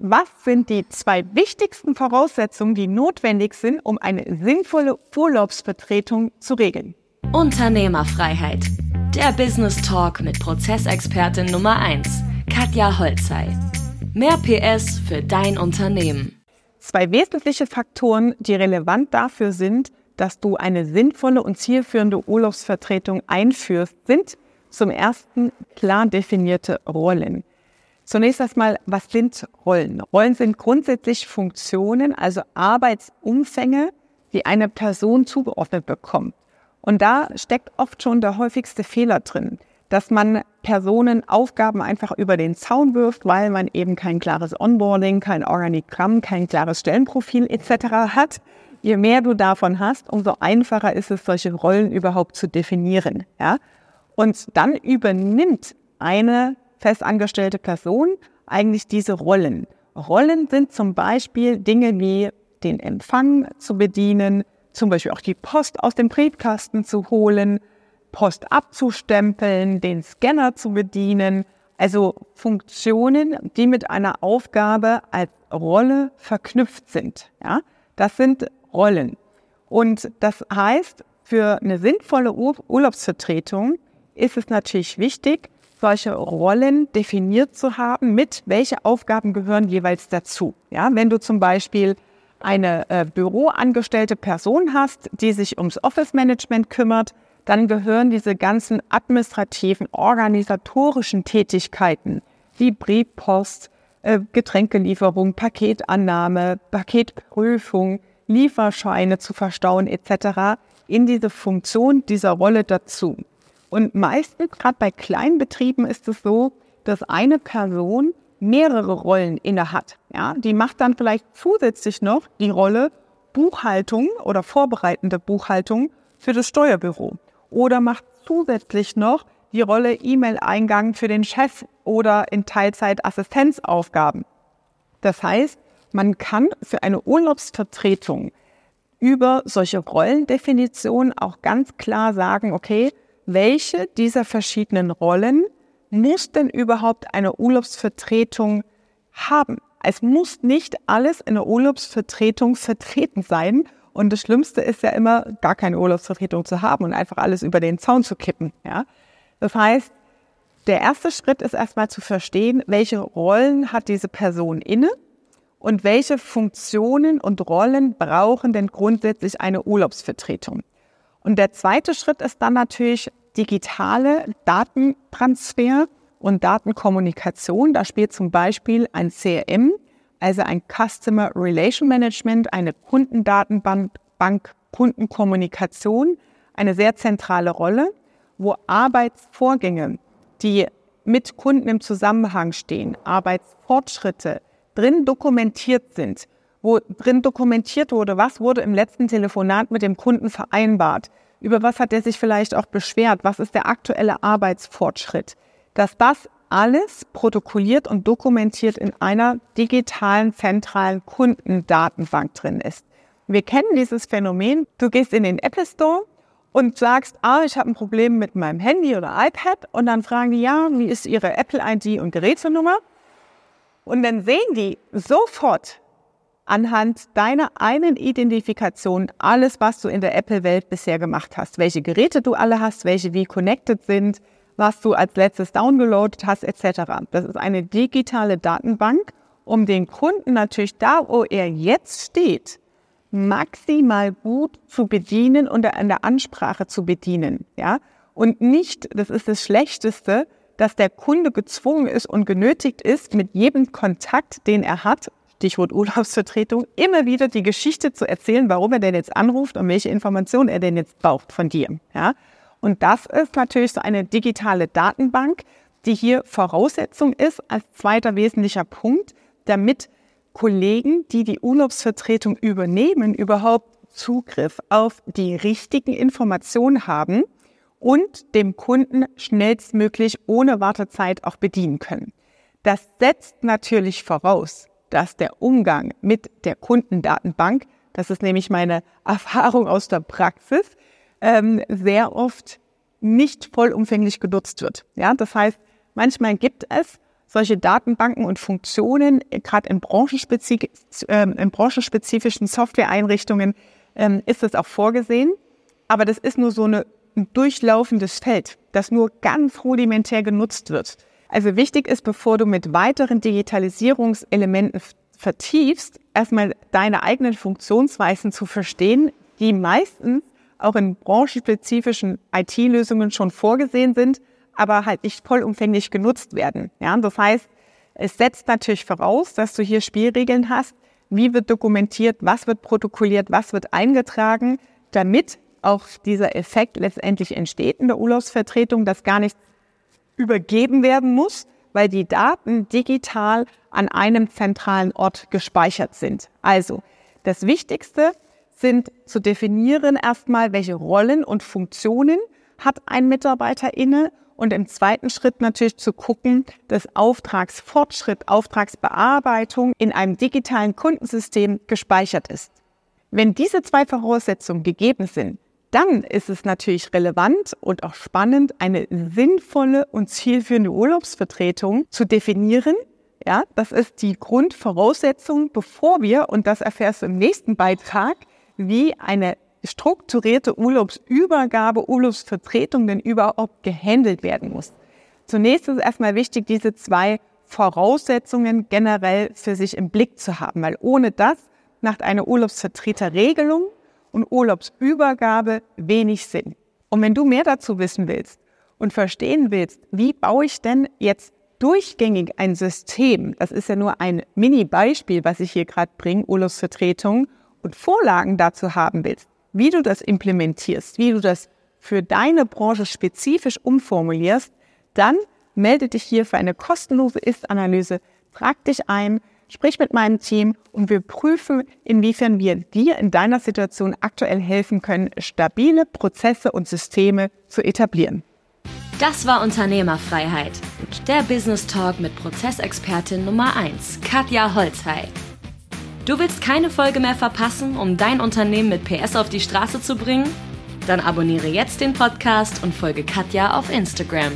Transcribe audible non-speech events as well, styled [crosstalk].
Was sind die zwei wichtigsten Voraussetzungen, die notwendig sind, um eine sinnvolle Urlaubsvertretung zu regeln? Unternehmerfreiheit. Der Business Talk mit Prozessexpertin Nummer 1, Katja Holzei. Mehr PS für dein Unternehmen. Zwei wesentliche Faktoren, die relevant dafür sind, dass du eine sinnvolle und zielführende Urlaubsvertretung einführst, sind zum ersten klar definierte Rollen. Zunächst erstmal, was sind Rollen? Rollen sind grundsätzlich Funktionen, also Arbeitsumfänge, die eine Person zugeordnet bekommt. Und da steckt oft schon der häufigste Fehler drin, dass man Personen Aufgaben einfach über den Zaun wirft, weil man eben kein klares Onboarding, kein Organigramm, kein klares Stellenprofil etc. hat. Je mehr du davon hast, umso einfacher ist es, solche Rollen überhaupt zu definieren. Ja? Und dann übernimmt eine festangestellte Person eigentlich diese Rollen. Rollen sind zum Beispiel Dinge wie den Empfang zu bedienen, zum Beispiel auch die Post aus dem Briefkasten zu holen, Post abzustempeln, den Scanner zu bedienen. Also Funktionen, die mit einer Aufgabe als Rolle verknüpft sind. Ja, das sind Rollen. Und das heißt, für eine sinnvolle Urlaubsvertretung ist es natürlich wichtig, solche Rollen definiert zu haben, mit welche Aufgaben gehören jeweils dazu. Ja, wenn du zum Beispiel eine äh, büroangestellte Person hast, die sich ums Office-Management kümmert, dann gehören diese ganzen administrativen, organisatorischen Tätigkeiten wie Briefpost, äh, Getränkelieferung, Paketannahme, Paketprüfung, Lieferscheine zu verstauen etc. in diese Funktion dieser Rolle dazu. Und meistens, gerade bei kleinen Betrieben, ist es so, dass eine Person mehrere Rollen innehat. Ja, die macht dann vielleicht zusätzlich noch die Rolle Buchhaltung oder vorbereitende Buchhaltung für das Steuerbüro oder macht zusätzlich noch die Rolle E-Mail-Eingang für den Chef oder in Teilzeit Assistenzaufgaben. Das heißt, man kann für eine Urlaubsvertretung über solche Rollendefinitionen auch ganz klar sagen, okay, welche dieser verschiedenen Rollen muss denn überhaupt eine Urlaubsvertretung haben? Es muss nicht alles in der Urlaubsvertretung vertreten sein. Und das Schlimmste ist ja immer, gar keine Urlaubsvertretung zu haben und einfach alles über den Zaun zu kippen. Ja? Das heißt, der erste Schritt ist erstmal zu verstehen, welche Rollen hat diese Person inne und welche Funktionen und Rollen brauchen denn grundsätzlich eine Urlaubsvertretung. Und der zweite Schritt ist dann natürlich digitale Datentransfer und Datenkommunikation. Da spielt zum Beispiel ein CRM, also ein Customer Relation Management, eine Kundendatenbank, Bank, Kundenkommunikation, eine sehr zentrale Rolle, wo Arbeitsvorgänge, die mit Kunden im Zusammenhang stehen, Arbeitsfortschritte drin dokumentiert sind, wo drin dokumentiert wurde, was wurde im letzten Telefonat mit dem Kunden vereinbart, über was hat er sich vielleicht auch beschwert, was ist der aktuelle Arbeitsfortschritt, dass das alles protokolliert und dokumentiert in einer digitalen zentralen Kundendatenbank drin ist. Wir kennen dieses Phänomen. Du gehst in den Apple Store und sagst, ah, ich habe ein Problem mit meinem Handy oder iPad und dann fragen die, ja, wie ist Ihre Apple ID und Gerätenummer? Und dann sehen die sofort, anhand deiner einen Identifikation alles, was du in der Apple-Welt bisher gemacht hast. Welche Geräte du alle hast, welche wie connected sind, was du als letztes downgeloadet hast, etc. Das ist eine digitale Datenbank, um den Kunden natürlich da, wo er jetzt steht, maximal gut zu bedienen und an der Ansprache zu bedienen. Ja? Und nicht, das ist das Schlechteste, dass der Kunde gezwungen ist und genötigt ist, mit jedem Kontakt, den er hat, Stichwort Urlaubsvertretung, immer wieder die Geschichte zu erzählen, warum er denn jetzt anruft und welche Informationen er denn jetzt braucht von dir. Ja? Und das ist natürlich so eine digitale Datenbank, die hier Voraussetzung ist als zweiter wesentlicher Punkt, damit Kollegen, die die Urlaubsvertretung übernehmen, überhaupt Zugriff auf die richtigen Informationen haben und dem Kunden schnellstmöglich ohne Wartezeit auch bedienen können. Das setzt natürlich voraus, dass der Umgang mit der Kundendatenbank, das ist nämlich meine [laughs] Erfahrung aus der Praxis, ähm, sehr oft nicht vollumfänglich genutzt wird. Ja, das heißt, manchmal gibt es solche Datenbanken und Funktionen, äh, gerade in, branchenspezif äh, in branchenspezifischen Softwareeinrichtungen, ähm, ist das auch vorgesehen. Aber das ist nur so eine, ein durchlaufendes Feld, das nur ganz rudimentär genutzt wird. Also wichtig ist, bevor du mit weiteren Digitalisierungselementen vertiefst, erstmal deine eigenen Funktionsweisen zu verstehen, die meistens auch in branchenspezifischen IT-Lösungen schon vorgesehen sind, aber halt nicht vollumfänglich genutzt werden. Ja, das heißt, es setzt natürlich voraus, dass du hier Spielregeln hast, wie wird dokumentiert, was wird protokolliert, was wird eingetragen, damit auch dieser Effekt letztendlich entsteht in der Urlaubsvertretung, dass gar nichts übergeben werden muss, weil die Daten digital an einem zentralen Ort gespeichert sind. Also das Wichtigste sind zu definieren erstmal, welche Rollen und Funktionen hat ein Mitarbeiter inne und im zweiten Schritt natürlich zu gucken, dass Auftragsfortschritt, Auftragsbearbeitung in einem digitalen Kundensystem gespeichert ist. Wenn diese zwei Voraussetzungen gegeben sind, dann ist es natürlich relevant und auch spannend, eine sinnvolle und zielführende Urlaubsvertretung zu definieren. Ja, das ist die Grundvoraussetzung, bevor wir, und das erfährst du im nächsten Beitrag, wie eine strukturierte Urlaubsübergabe, Urlaubsvertretung denn überhaupt gehandelt werden muss. Zunächst ist erstmal wichtig, diese zwei Voraussetzungen generell für sich im Blick zu haben, weil ohne das macht eine Urlaubsvertreterregelung und Urlaubsübergabe wenig Sinn. Und wenn du mehr dazu wissen willst und verstehen willst, wie baue ich denn jetzt durchgängig ein System, das ist ja nur ein Mini-Beispiel, was ich hier gerade bringe, Urlaubsvertretung, und Vorlagen dazu haben willst, wie du das implementierst, wie du das für deine Branche spezifisch umformulierst, dann melde dich hier für eine kostenlose Ist-Analyse, trag dich ein, sprich mit meinem Team und wir prüfen, inwiefern wir dir in deiner Situation aktuell helfen können, stabile Prozesse und Systeme zu etablieren. Das war Unternehmerfreiheit. Der Business Talk mit Prozessexpertin Nummer 1, Katja Holzhey. Du willst keine Folge mehr verpassen, um dein Unternehmen mit PS auf die Straße zu bringen? Dann abonniere jetzt den Podcast und folge Katja auf Instagram.